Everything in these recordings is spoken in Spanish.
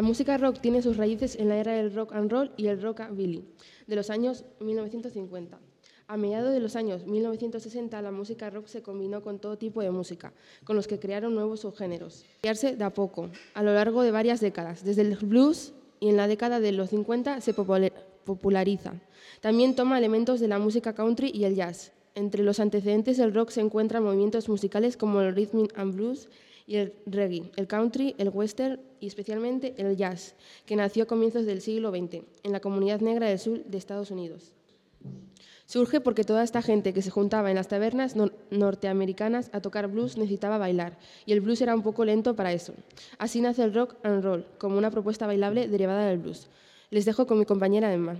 La música rock tiene sus raíces en la era del rock and roll y el rockabilly de los años 1950. A mediados de los años 1960, la música rock se combinó con todo tipo de música, con los que crearon nuevos subgéneros. Crearse de a poco, a lo largo de varias décadas, desde el blues y en la década de los 50 se populariza. También toma elementos de la música country y el jazz. Entre los antecedentes del rock se encuentran movimientos musicales como el rhythm and blues y el reggae, el country, el western y especialmente el jazz, que nació a comienzos del siglo XX en la comunidad negra del sur de Estados Unidos. Surge porque toda esta gente que se juntaba en las tabernas norteamericanas a tocar blues necesitaba bailar, y el blues era un poco lento para eso. Así nace el rock and roll, como una propuesta bailable derivada del blues. Les dejo con mi compañera Emma.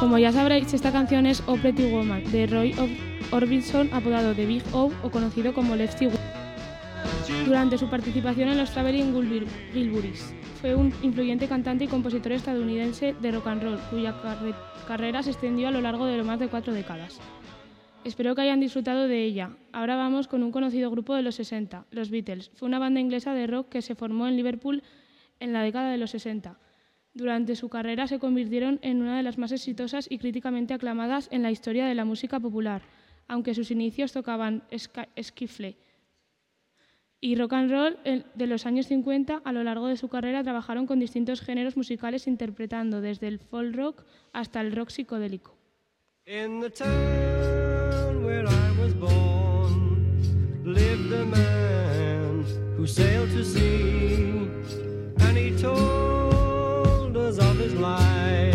Como ya sabréis, esta canción es Oh Pretty Woman de Roy Orbison, apodado de Big O o conocido como Lefty Durante su participación en los Traveling Wilburys, fue un influyente cantante y compositor estadounidense de rock and roll, cuya carrera se extendió a lo largo de más de cuatro décadas. Espero que hayan disfrutado de ella. Ahora vamos con un conocido grupo de los 60, los Beatles. Fue una banda inglesa de rock que se formó en Liverpool en la década de los 60. Durante su carrera se convirtieron en una de las más exitosas y críticamente aclamadas en la historia de la música popular, aunque sus inicios tocaban skiffle y rock and roll de los años 50. A lo largo de su carrera trabajaron con distintos géneros musicales interpretando desde el folk rock hasta el rock psicodélico. His life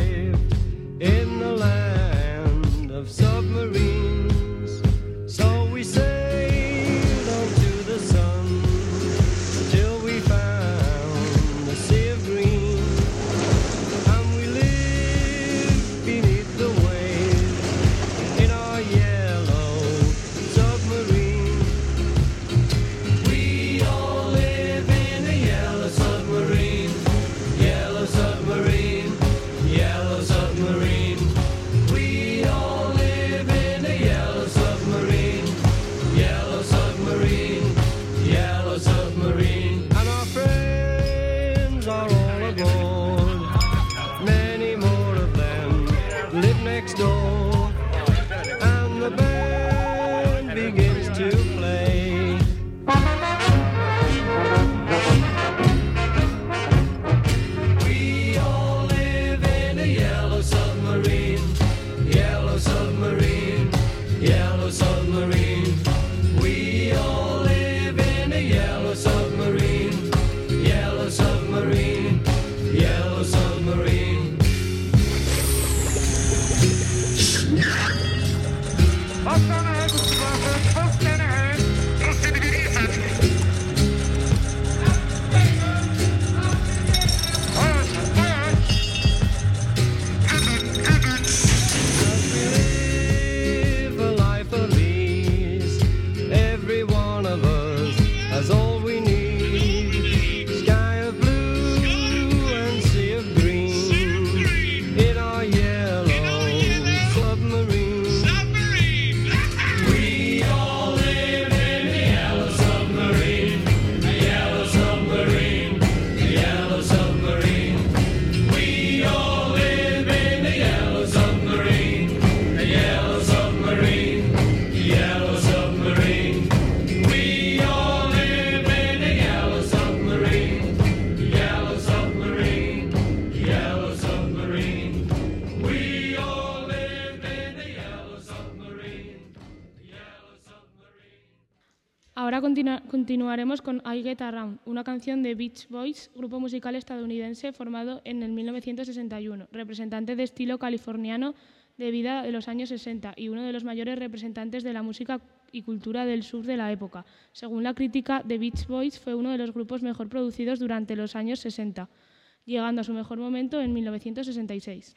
Continuaremos con I Get Around, una canción de Beach Boys, grupo musical estadounidense formado en el 1961, representante de estilo californiano de vida de los años 60 y uno de los mayores representantes de la música y cultura del sur de la época. Según la crítica, The Beach Boys fue uno de los grupos mejor producidos durante los años 60, llegando a su mejor momento en 1966.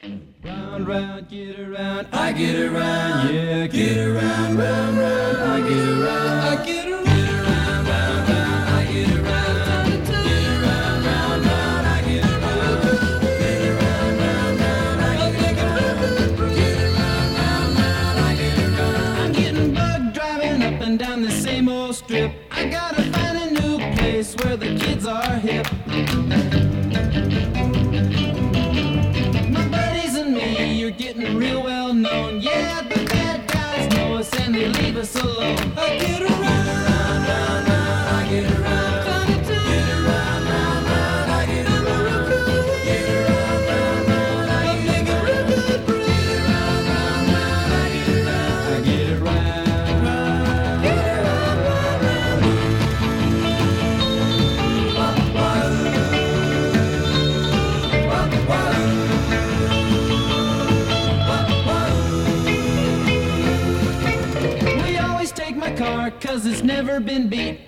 been beat.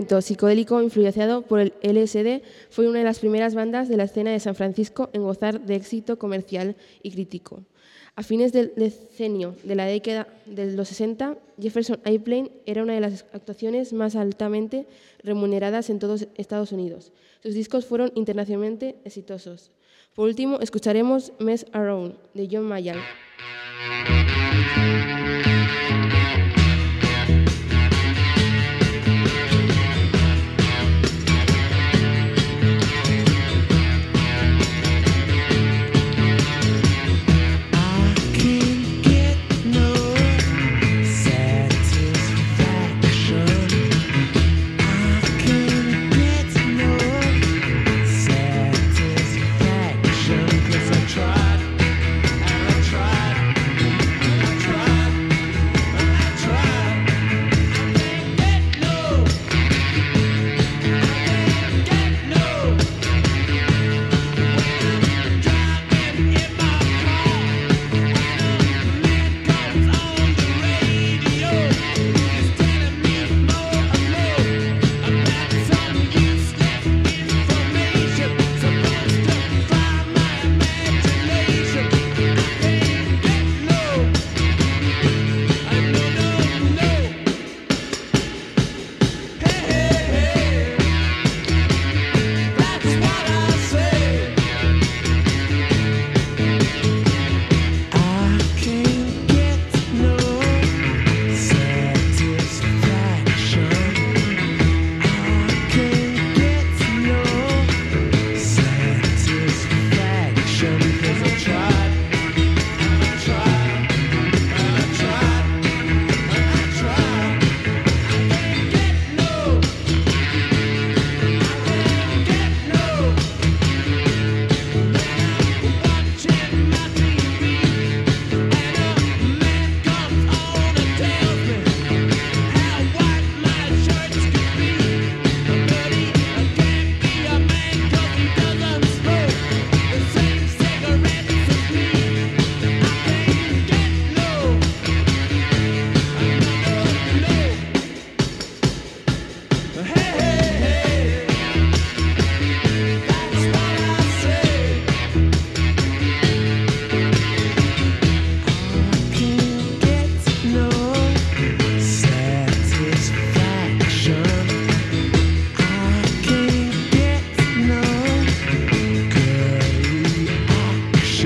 movimiento psicodélico influenciado por el LSD, fue una de las primeras bandas de la escena de San Francisco en gozar de éxito comercial y crítico. A fines del decenio de la década de los 60, Jefferson Airplane era una de las actuaciones más altamente remuneradas en todos Estados Unidos. Sus discos fueron internacionalmente exitosos. Por último, escucharemos Mess Around de John Mayall.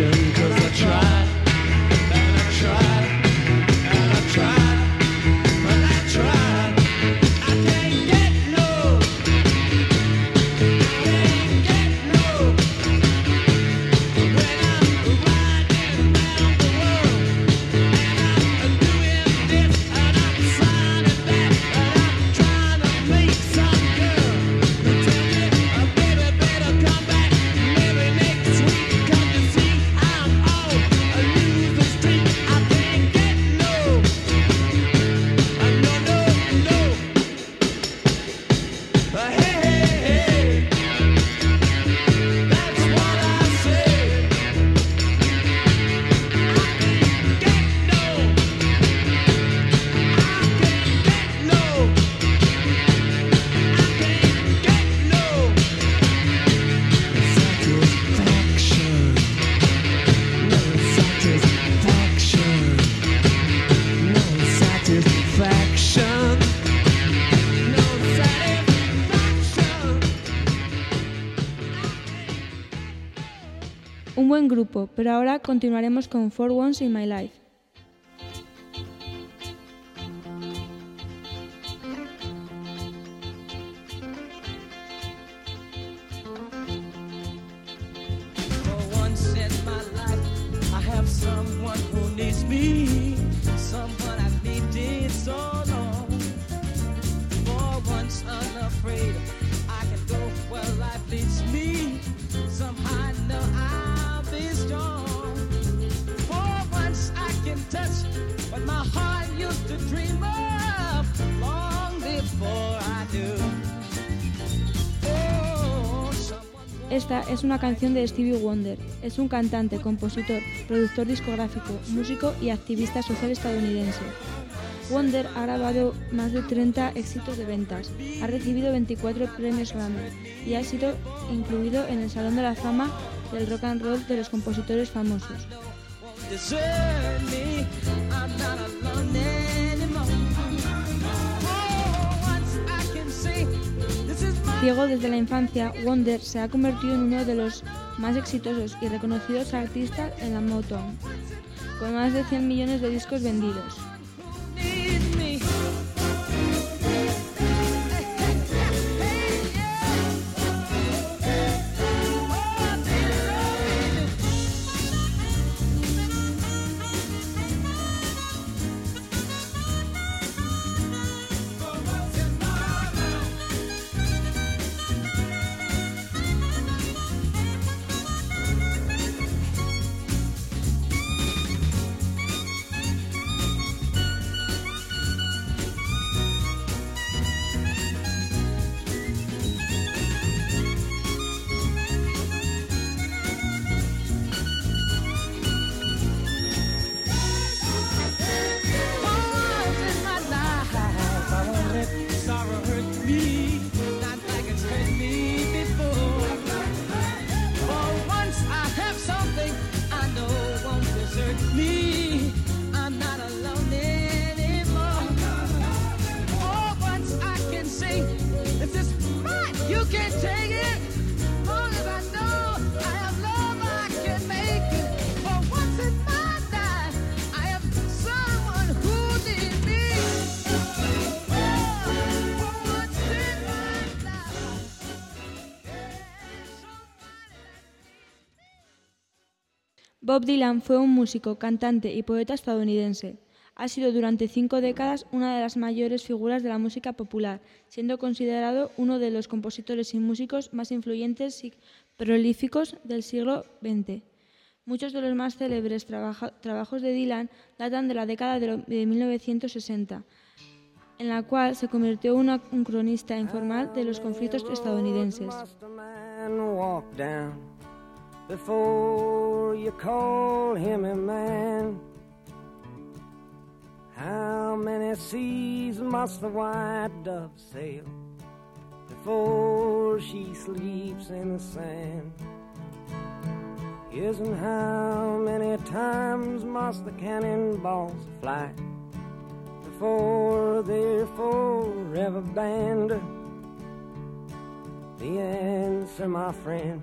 Cause grupo, pero ahora continuaremos con For Once in My Life. Esta es una canción de Stevie Wonder. Es un cantante, compositor, productor discográfico, músico y activista social estadounidense. Wonder ha grabado más de 30 éxitos de ventas, ha recibido 24 premios Grammy y ha sido incluido en el Salón de la Fama del Rock and Roll de los compositores famosos. Desert. Oh, Ciego desde la infancia, Wonder se ha convertido en uno de los más exitosos y reconocidos artistas en la Motown, con más de 100 millones de discos vendidos. Bob Dylan fue un músico, cantante y poeta estadounidense. Ha sido durante cinco décadas una de las mayores figuras de la música popular, siendo considerado uno de los compositores y músicos más influyentes y prolíficos del siglo XX. Muchos de los más célebres trabajos de Dylan datan de la década de, lo- de 1960, en la cual se convirtió en un cronista informal de los conflictos estadounidenses. Before you call him a man? How many seas must the white dove sail before she sleeps in the sand? Yes, and how many times must the cannonballs fly before they're forever banned? The answer, my friend,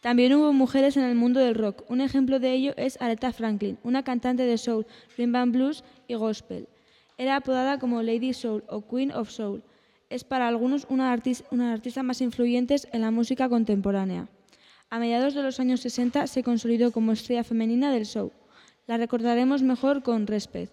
También hubo mujeres en el mundo del rock. Un ejemplo de ello es Aretha Franklin, una cantante de soul, rhythm and blues y gospel. Era apodada como Lady Soul o Queen of Soul. Es para algunos una, artis- una de las artistas más influyentes en la música contemporánea. A mediados de los años 60 se consolidó como estrella femenina del soul. La recordaremos mejor con Respect.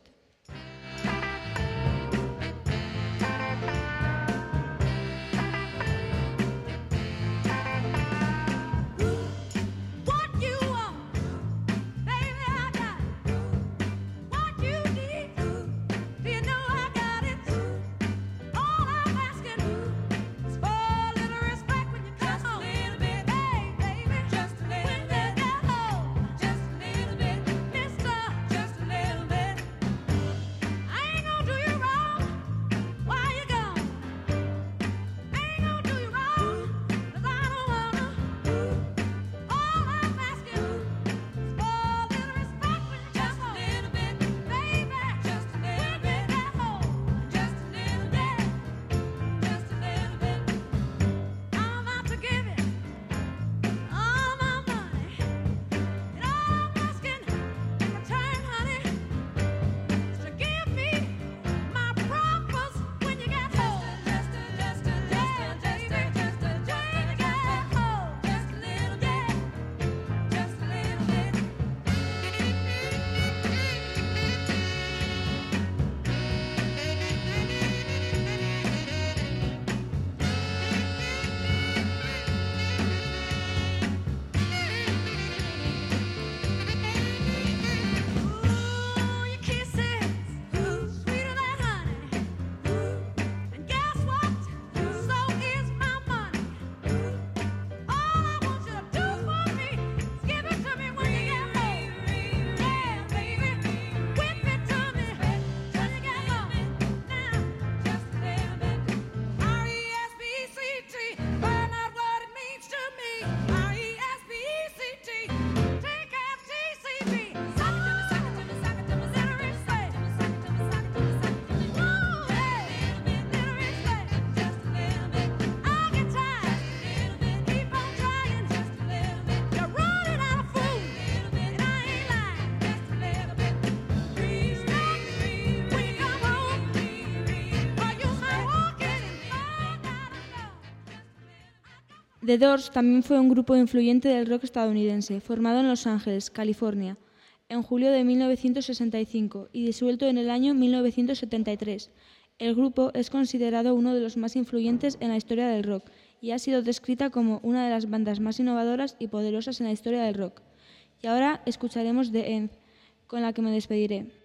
The Doors también fue un grupo influyente del rock estadounidense, formado en Los Ángeles, California, en julio de 1965 y disuelto en el año 1973. El grupo es considerado uno de los más influyentes en la historia del rock y ha sido descrita como una de las bandas más innovadoras y poderosas en la historia del rock. Y ahora escucharemos The End, con la que me despediré.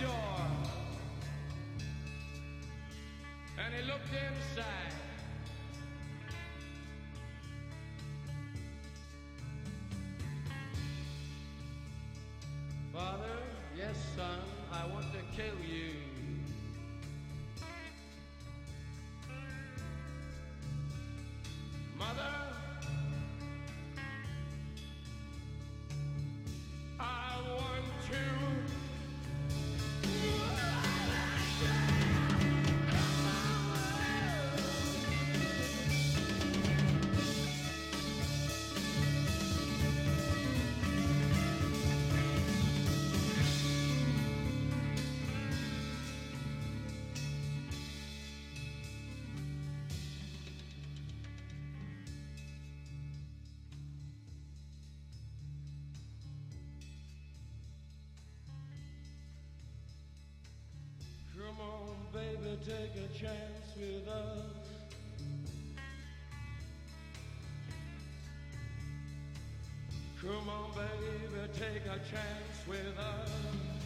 door and he looked inside. baby, take a chance with us. Come on, baby, take a chance with us.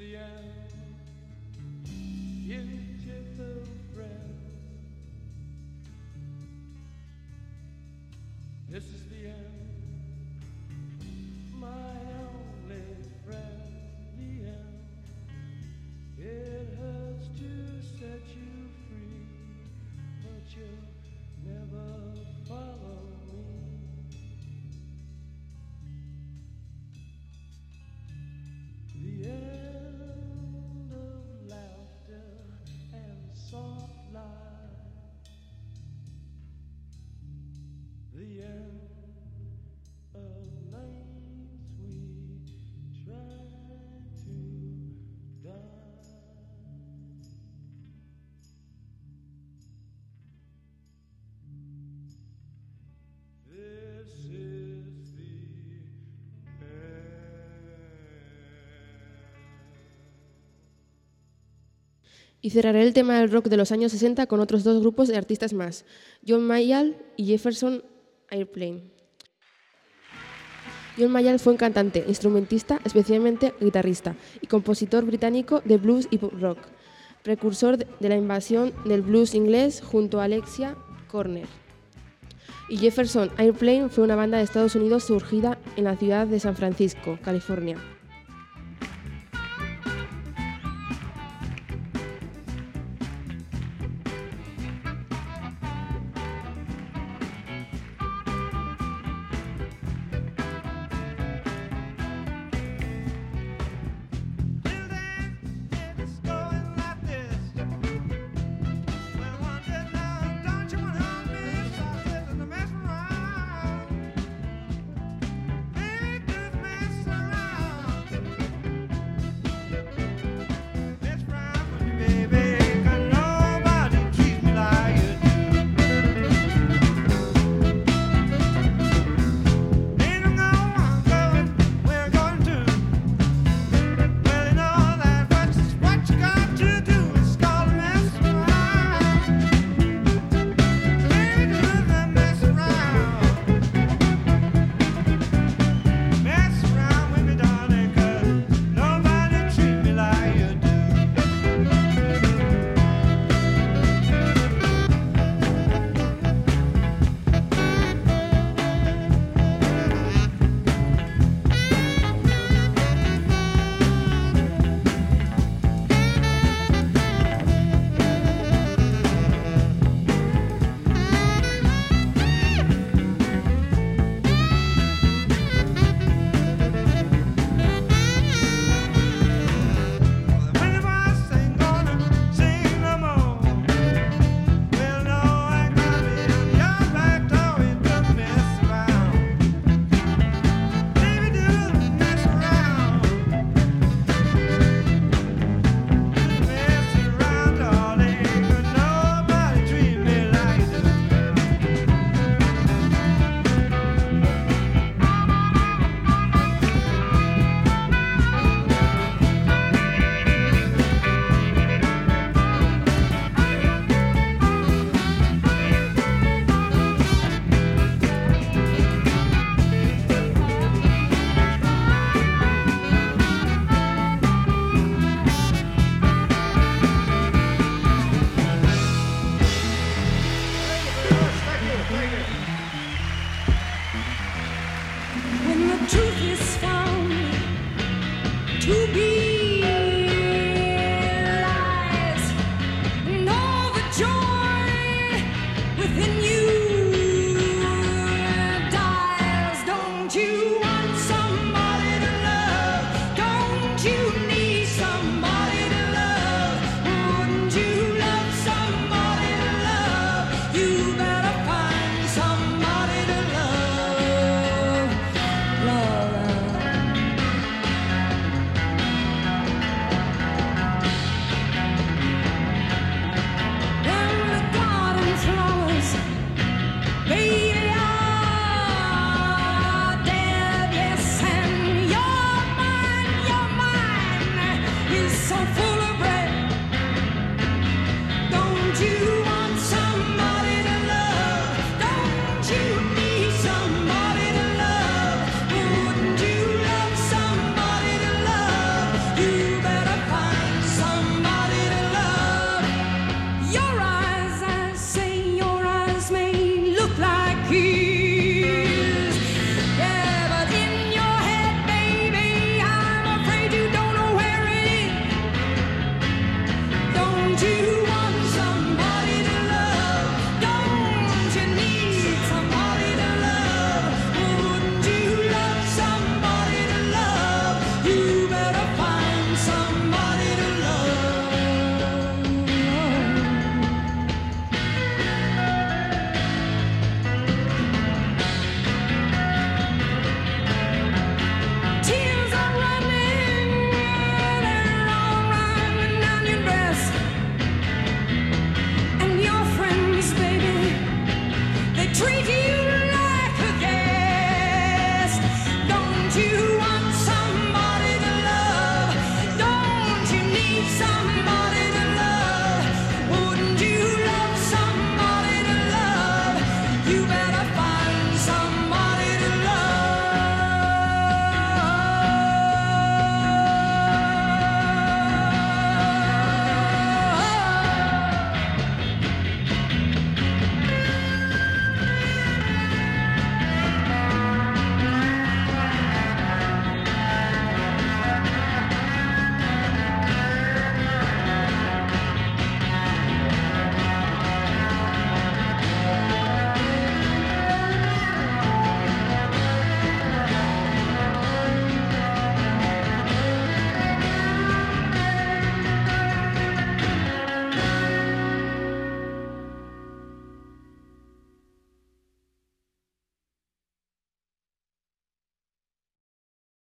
the end. Y cerraré el tema del rock de los años 60 con otros dos grupos de artistas más, John Mayall y Jefferson Airplane. John Mayall fue un cantante, instrumentista, especialmente guitarrista, y compositor británico de blues y pop rock, precursor de la invasión del blues inglés junto a Alexia Corner. Y Jefferson Airplane fue una banda de Estados Unidos surgida en la ciudad de San Francisco, California,